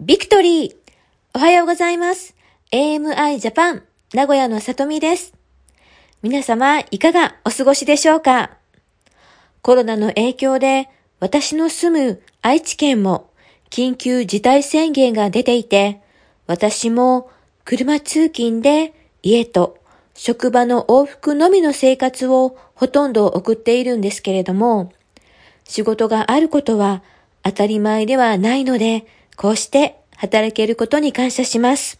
ビクトリーおはようございます。AMI ジャパン名古屋のさとみです。皆様いかがお過ごしでしょうか？コロナの影響で私の住む愛知県も緊急事態宣言が出ていて、私も車通勤で家と職場の往復のみの生活をほとんど送っているんですけれども、仕事があることは当たり前ではないので、こうして働けることに感謝します。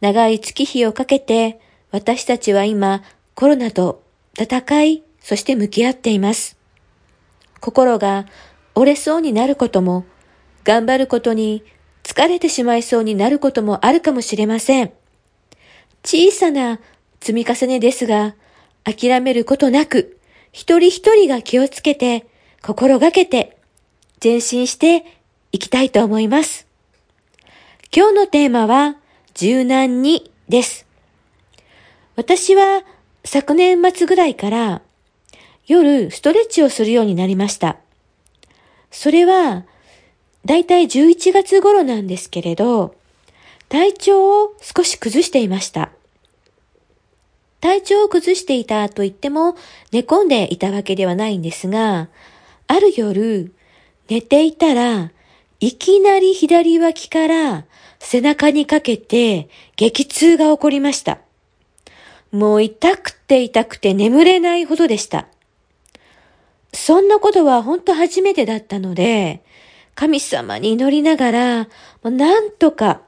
長い月日をかけて私たちは今コロナと戦い、そして向き合っています。心が折れそうになることも、頑張ることに疲れてしまいそうになることもあるかもしれません。小さな積み重ねですが、諦めることなく、一人一人が気をつけて、心がけて、前進していきたいと思います。今日のテーマは、柔軟にです。私は昨年末ぐらいから夜ストレッチをするようになりました。それは、だいたい11月頃なんですけれど、体調を少し崩していました。体調を崩していたと言っても寝込んでいたわけではないんですが、ある夜、寝ていたら、いきなり左脇から背中にかけて激痛が起こりました。もう痛くて痛くて眠れないほどでした。そんなことは本当初めてだったので、神様に祈りながら、なんとか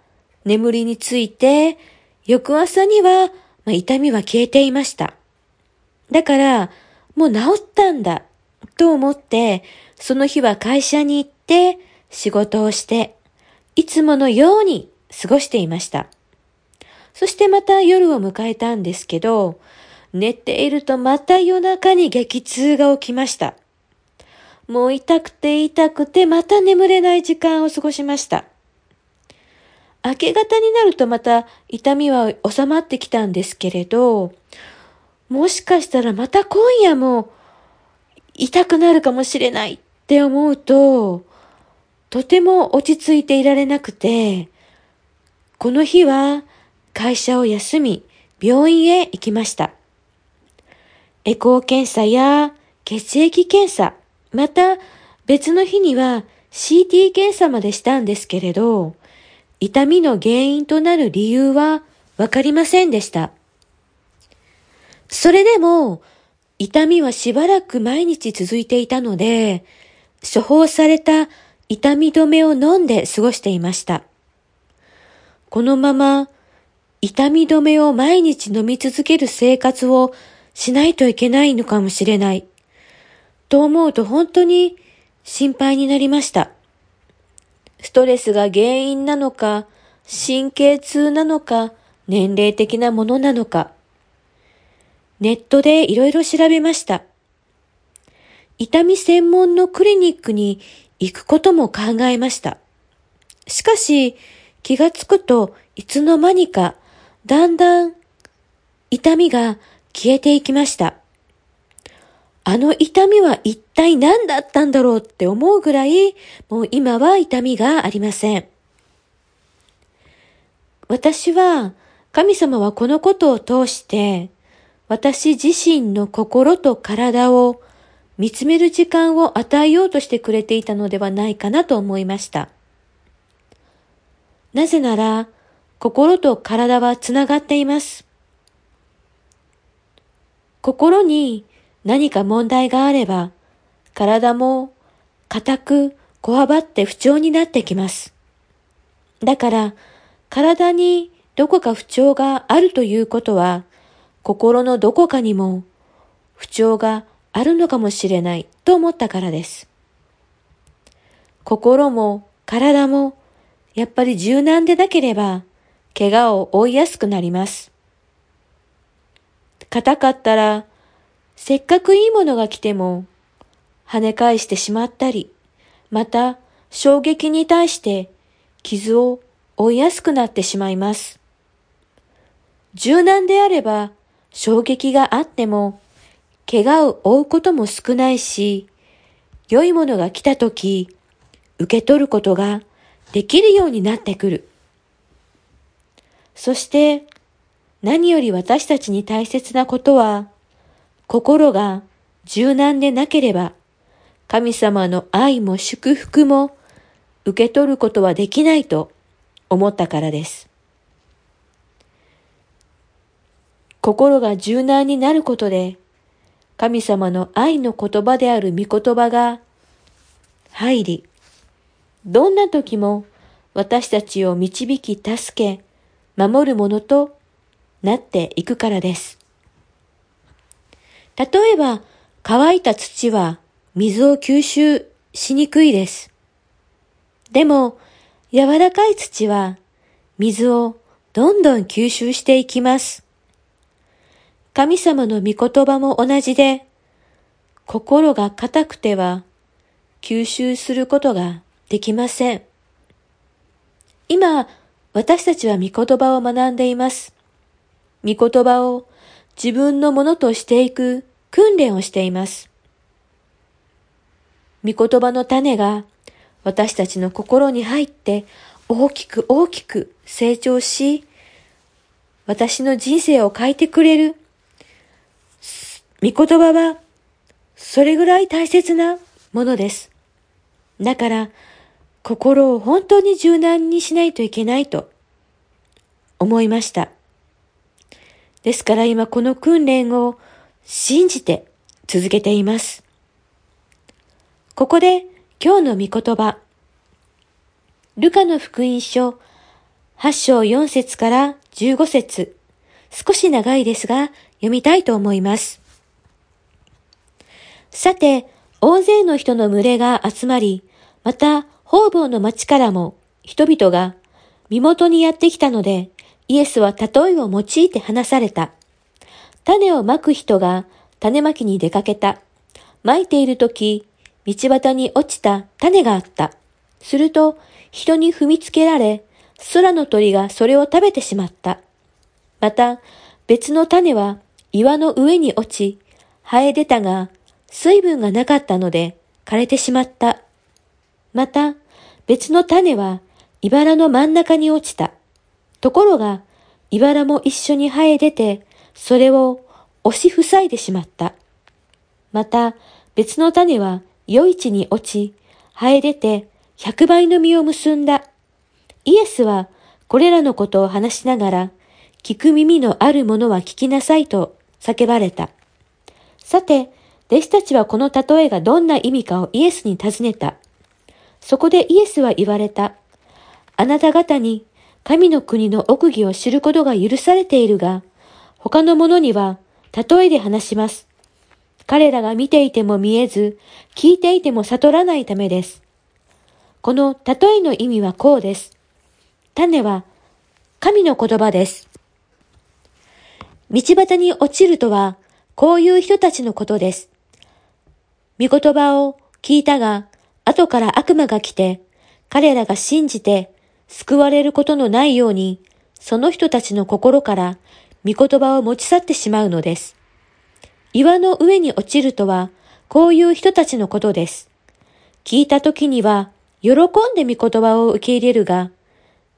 眠りについて、翌朝には痛みは消えていました。だから、もう治ったんだ、と思って、その日は会社に行って仕事をして、いつものように過ごしていました。そしてまた夜を迎えたんですけど、寝ているとまた夜中に激痛が起きました。もう痛くて痛くてまた眠れない時間を過ごしました。明け方になるとまた痛みは収まってきたんですけれど、もしかしたらまた今夜も痛くなるかもしれないって思うと、とても落ち着いていられなくて、この日は会社を休み、病院へ行きました。エコー検査や血液検査、また別の日には CT 検査までしたんですけれど、痛みの原因となる理由はわかりませんでした。それでも、痛みはしばらく毎日続いていたので、処方された痛み止めを飲んで過ごしていました。このまま痛み止めを毎日飲み続ける生活をしないといけないのかもしれない。と思うと本当に心配になりました。ストレスが原因なのか、神経痛なのか、年齢的なものなのか。ネットでいろいろ調べました。痛み専門のクリニックに行くことも考えました。しかし、気がつくといつの間にかだんだん痛みが消えていきました。あの痛みは一体何だったんだろうって思うぐらい、もう今は痛みがありません。私は、神様はこのことを通して、私自身の心と体を見つめる時間を与えようとしてくれていたのではないかなと思いました。なぜなら、心と体はつながっています。心に何か問題があれば、体も固くこわばって不調になってきます。だから、体にどこか不調があるということは、心のどこかにも不調があるのかもしれないと思ったからです。心も体もやっぱり柔軟でなければ怪我を負いやすくなります。硬かったらせっかくいいものが来ても跳ね返してしまったり、また衝撃に対して傷を負いやすくなってしまいます。柔軟であれば衝撃があっても、怪我を負うことも少ないし、良いものが来たとき、受け取ることができるようになってくる。そして何より私たちに大切なことは、心が柔軟でなければ、神様の愛も祝福も受け取ることはできないと思ったからです。心が柔軟になることで、神様の愛の言葉である御言葉が入り、どんな時も私たちを導き助け、守るものとなっていくからです。例えば、乾いた土は水を吸収しにくいです。でも、柔らかい土は水をどんどん吸収していきます。神様の御言葉も同じで、心が硬くては吸収することができません。今、私たちは御言葉を学んでいます。御言葉を自分のものとしていく訓練をしています。御言葉の種が私たちの心に入って大きく大きく成長し、私の人生を変えてくれる。御言葉はそれぐらい大切なものです。だから、心を本当に柔軟にしないといけないと思いました。ですから今この訓練を信じて続けています。ここで今日の御言葉。ルカの福音書8章4節から15節少し長いですが読みたいと思います。さて、大勢の人の群れが集まり、また方々の町からも人々が身元にやってきたので、イエスは例えを用いて話された。種をまく人が種まきに出かけた。まいているとき、道端に落ちた種があった。すると、人に踏みつけられ、空の鳥がそれを食べてしまった。また、別の種は岩の上に落ち、生え出たが、水分がなかったので枯れてしまった。また、別の種は茨の真ん中に落ちた。ところが、茨も一緒に生え出て、それを押し塞いでしまった。また、別の種は余市に落ち、生え出て百倍の実を結んだ。イエスはこれらのことを話しながら、聞く耳のある者は聞きなさいと叫ばれた。さて、弟子たちはこの例えがどんな意味かをイエスに尋ねた。そこでイエスは言われた。あなた方に神の国の奥義を知ることが許されているが、他の者には例えで話します。彼らが見ていても見えず、聞いていても悟らないためです。この例えの意味はこうです。種は神の言葉です。道端に落ちるとは、こういう人たちのことです。御言葉を聞いたが、後から悪魔が来て、彼らが信じて救われることのないように、その人たちの心から御言葉を持ち去ってしまうのです。岩の上に落ちるとは、こういう人たちのことです。聞いた時には、喜んで御言葉を受け入れるが、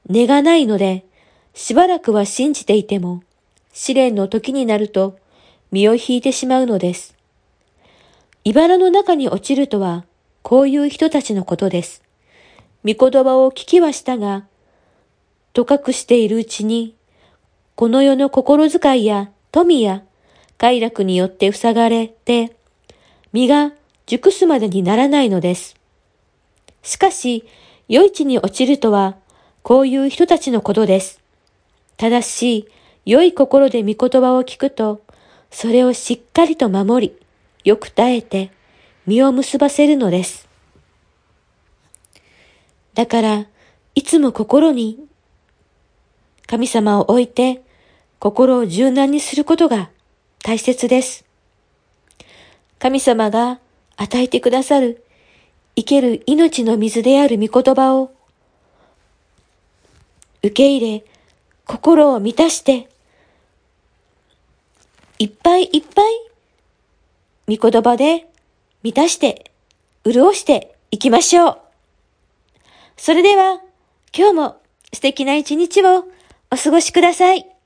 根がないので、しばらくは信じていても、試練の時になると、身を引いてしまうのです。茨の中に落ちるとは、こういう人たちのことです。御言葉を聞きはしたが、とかくしているうちに、この世の心遣いや富や快楽によって塞がれて、身が熟すまでにならないのです。しかし、良い地に落ちるとは、こういう人たちのことです。ただし、良い心で御言葉を聞くと、それをしっかりと守り、よく耐えて、実を結ばせるのです。だから、いつも心に神様を置いて心を柔軟にすることが大切です。神様が与えてくださる生ける命の水である御言葉を受け入れ、心を満たして、いっぱいいっぱい御言葉で満たして、潤していきましょう。それでは、今日も素敵な一日をお過ごしください。